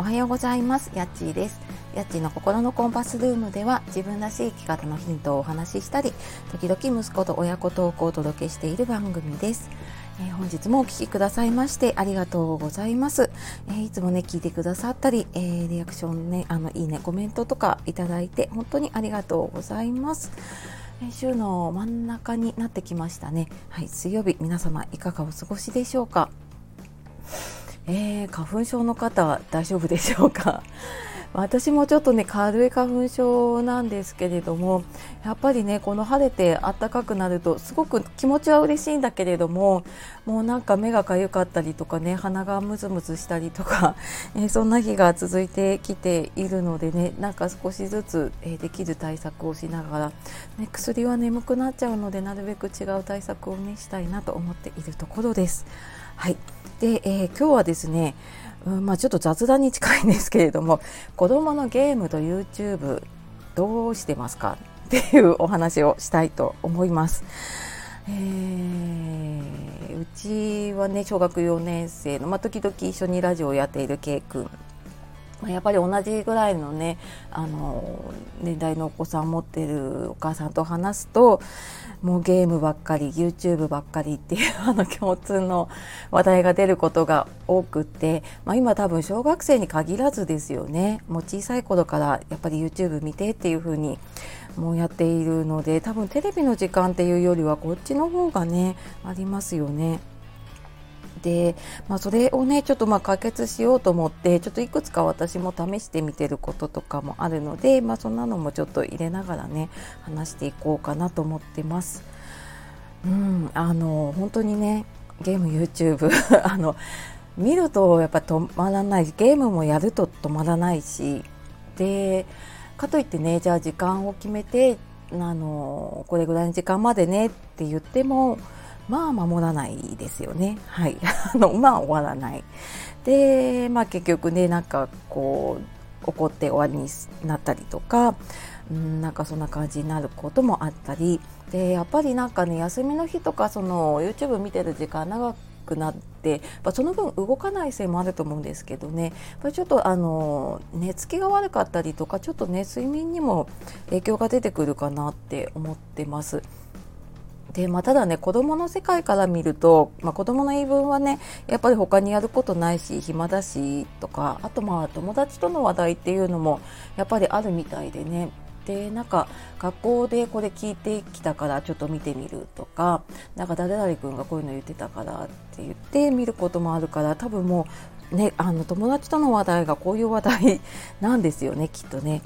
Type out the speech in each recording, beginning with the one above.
おはようございます。やっちーです。やっちーの心のコンパスルームでは自分らしい生き方のヒントをお話ししたり時々息子と親子トークをお届けしている番組です。え、本日もお聴きくださいましてありがとうございます、え、いつもね聞いてくださったり、え、リアクションねあのいいねコメントとかいただいて本当にありがとうございます。週の真ん中になってきましたね。はい水曜日皆様いかがお過ごしでしょうか？えー、花粉症の方は大丈夫でしょうか？私もちょっとね軽い花粉症なんですけれどもやっぱりねこの晴れて暖かくなるとすごく気持ちは嬉しいんだけれどももうなんか目がかゆかったりとかね鼻がムズムズしたりとか、えー、そんな日が続いてきているのでねなんか少しずつ、えー、できる対策をしながら、ね、薬は眠くなっちゃうのでなるべく違う対策をねしたいなと思っているところです。はいで、えー、今日はですねうんまあ、ちょっと雑談に近いんですけれども子どものゲームと YouTube どうしてますか？っていうお話をしたいと思います。えー、うちはね小学4年生の、まあ、時々一緒にラジオをやっている K 君まあ、やっぱり同じぐらいのねあの年代のお子さん持ってるお母さんと話すともうゲームばっかり YouTube ばっかりっていうあの共通の話題が出ることが多くって、まあ、今多分小学生に限らずですよねもう小さい頃からやっぱり YouTube 見てっていう風にもうやっているので多分テレビの時間っていうよりはこっちの方がねありますよね。で、まあ、それをねちょっとまあ解決しようと思ってちょっといくつか私も試してみてることとかもあるので、まあ、そんなのもちょっと入れながらね話していこうかなと思ってます。うん、あの本当にねゲーム YouTube あの見るとやっぱ止まらないゲームもやると止まらないしでかといってねじゃあ時間を決めてあのこれぐらいの時間までねって言ってもまあ守らないですよね。はい。あの、まあ終わらない。で、まあ結局ね、なんかこう、怒って終わりになったりとか、うん、なんかそんな感じになることもあったり、で、やっぱりなんかね、休みの日とか、その YouTube 見てる時間長くなって、まあ、その分動かないせいもあると思うんですけどねやっぱりちょっとあの寝つきが悪かったりとかちょっとね睡眠にも影響が出てくるかなって思ってます。でまあ、ただね子どもの世界から見ると、まあ、子どもの言い分はねやっぱり他にやることないし暇だしとかあとまあ友達との話題っていうのもやっぱりあるみたいでねでなんか学校でこれ聞いてきたからちょっと見てみるとかなんか誰々君がこういうの言ってたからって言って見ることもあるから多分もうねあの友達との話題がこういう話題なんですよねきっとね。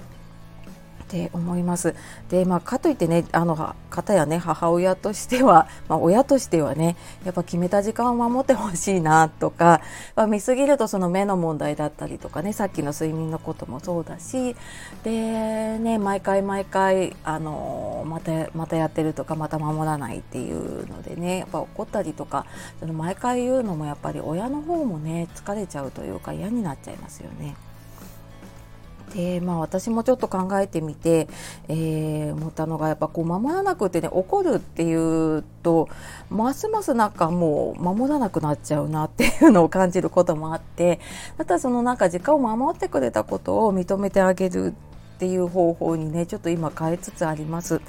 って思います。で、まあ、かといってね、あの方やね、母親としては、まあ、親としてはね、やっぱ決めた時間を守ってほしいなとか、まあ、見すぎるとその目の問題だったりとかね、さっきの睡眠のこともそうだし、で、ね、毎回毎回、あの、また、またやってるとか、また守らないっていうのでね、やっぱ怒ったりとか、その毎回言うのもやっぱり親の方もね、疲れちゃうというか嫌になっちゃいますよね。でまあ、私もちょっと考えてみて、えー、思ったのがやっぱこう守らなくてね怒るっていうとますますなんかもう守らなくなっちゃうなっていうのを感じることもあってだったらそのなんか時間を守ってくれたことを認めてあげるっていう方法にねちょっと今変えつつあります。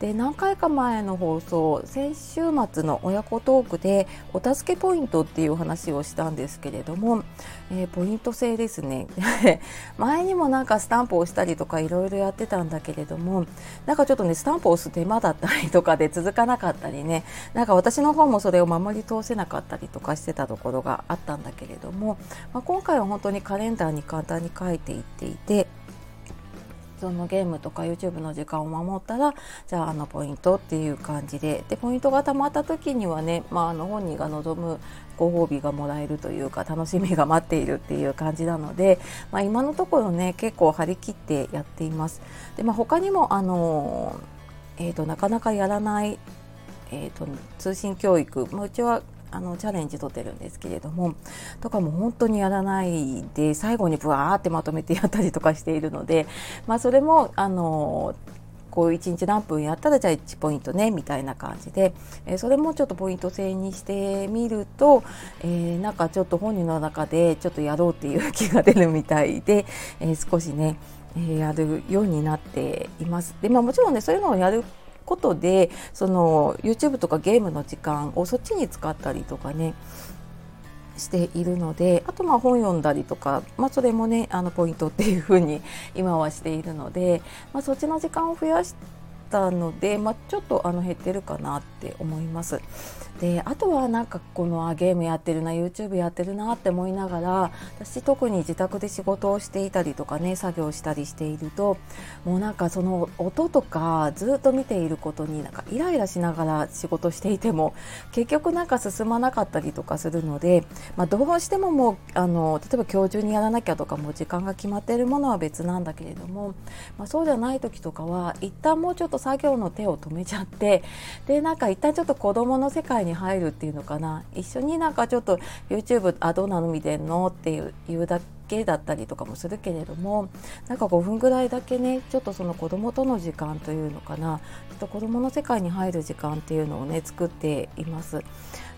で何回か前の放送先週末の親子トークでお助けポイントっていう話をしたんですけれども、えー、ポイント制ですね 前にもなんかスタンプをしたりとかいろいろやってたんだけれどもなんかちょっとねスタンプを押す手間だったりとかで続かなかったりねなんか私の方もそれを守り通せなかったりとかしてたところがあったんだけれども、まあ、今回は本当にカレンダーに簡単に書いていっていてそのゲームとか YouTube の時間を守ったらじゃああのポイントっていう感じででポイントがたまった時にはね、まあ、あの本人が望むご褒美がもらえるというか楽しみが待っているっていう感じなので、まあ、今のところね結構張り切ってやっています。でまあ、他にもあの、えーと、なかなかやらない、えーと通信教育、まあ、うちはあのチャレンジ取ってるんですけれどもとかも本当にやらないで最後にブワーってまとめてやったりとかしているので、まあ、それもあのこう1日何分やったらじゃあ1ポイントねみたいな感じで、えー、それもちょっとポイント制にしてみると、えー、なんかちょっと本人の中でちょっとやろうっていう気が出るみたいで、えー、少しね、え、やるようになっています。でまあ、もちろんねそういうのをやることでその YouTube とかゲームの時間をそっちに使ったりとかねしているのであとまあ本読んだりとか、まあ、それもねあのポイントっていうふうに 今はしているので、まあ、そっちの時間を増やしたので、まあ、ちょっとあの減ってるかなって思います。であとはなんかこのゲームやってるな YouTube やってるなって思いながら私特に自宅で仕事をしていたりとかね作業したりしているともうなんかその音とかずっと見ていることになんかイライラしながら仕事していても結局なんか進まなかったりとかするので、まあ、どうしてももうあの例えば今日中にやらなきゃとかも時間が決まっているものは別なんだけれども、まあ、そうじゃない時とかは一旦もうちょっと作業の手を止めちゃってでなんか一旦ちょっと子どもの世界にに入るっていうのかな？一緒になんかちょっと YouTube あどうなの見てんのっていう言うだけだったりとかもするけれどもなんか5分ぐらいだけねちょっとその子供との時間というのかな？ちょっと子供の世界に入る時間っていうのをね作っています。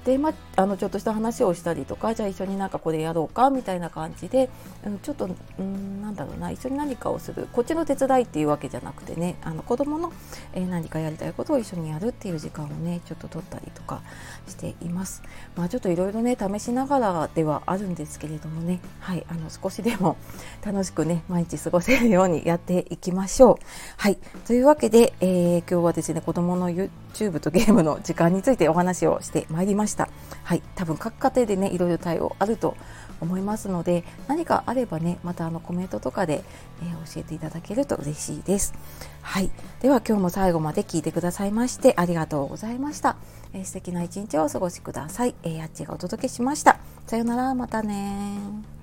で、まあ、のちょっとした話をしたりとかじゃあ一緒になんかこれやろうかみたいな感じで、うん、ちょっとうんなんだろうな一緒に何かをするこっちの手伝いっていうわけじゃなくてねあの子供の、えー、何かやりたいことを一緒にやるっていう時間をねちょっと取ったりとかしています。まあ、ちょっといろいろね試しながらではあるんですけれどもね、はい、あの少しでも楽しくね毎日過ごせるようにやっていきましょう。はいというわけで、えー、今日はですね子供の YouTube とゲームの時間についてお話をしてまいりました。はい、多分各家庭でねいろいろ対応あると思いますので何かあればねまたあのコメントとかで、えー、教えていただけると嬉しいです。はい、では今日も最後まで聞いてくださいましてありがとうございました。えー、素敵な一日をお過ごしください。えー、やっちがお届けしました。さよならまたね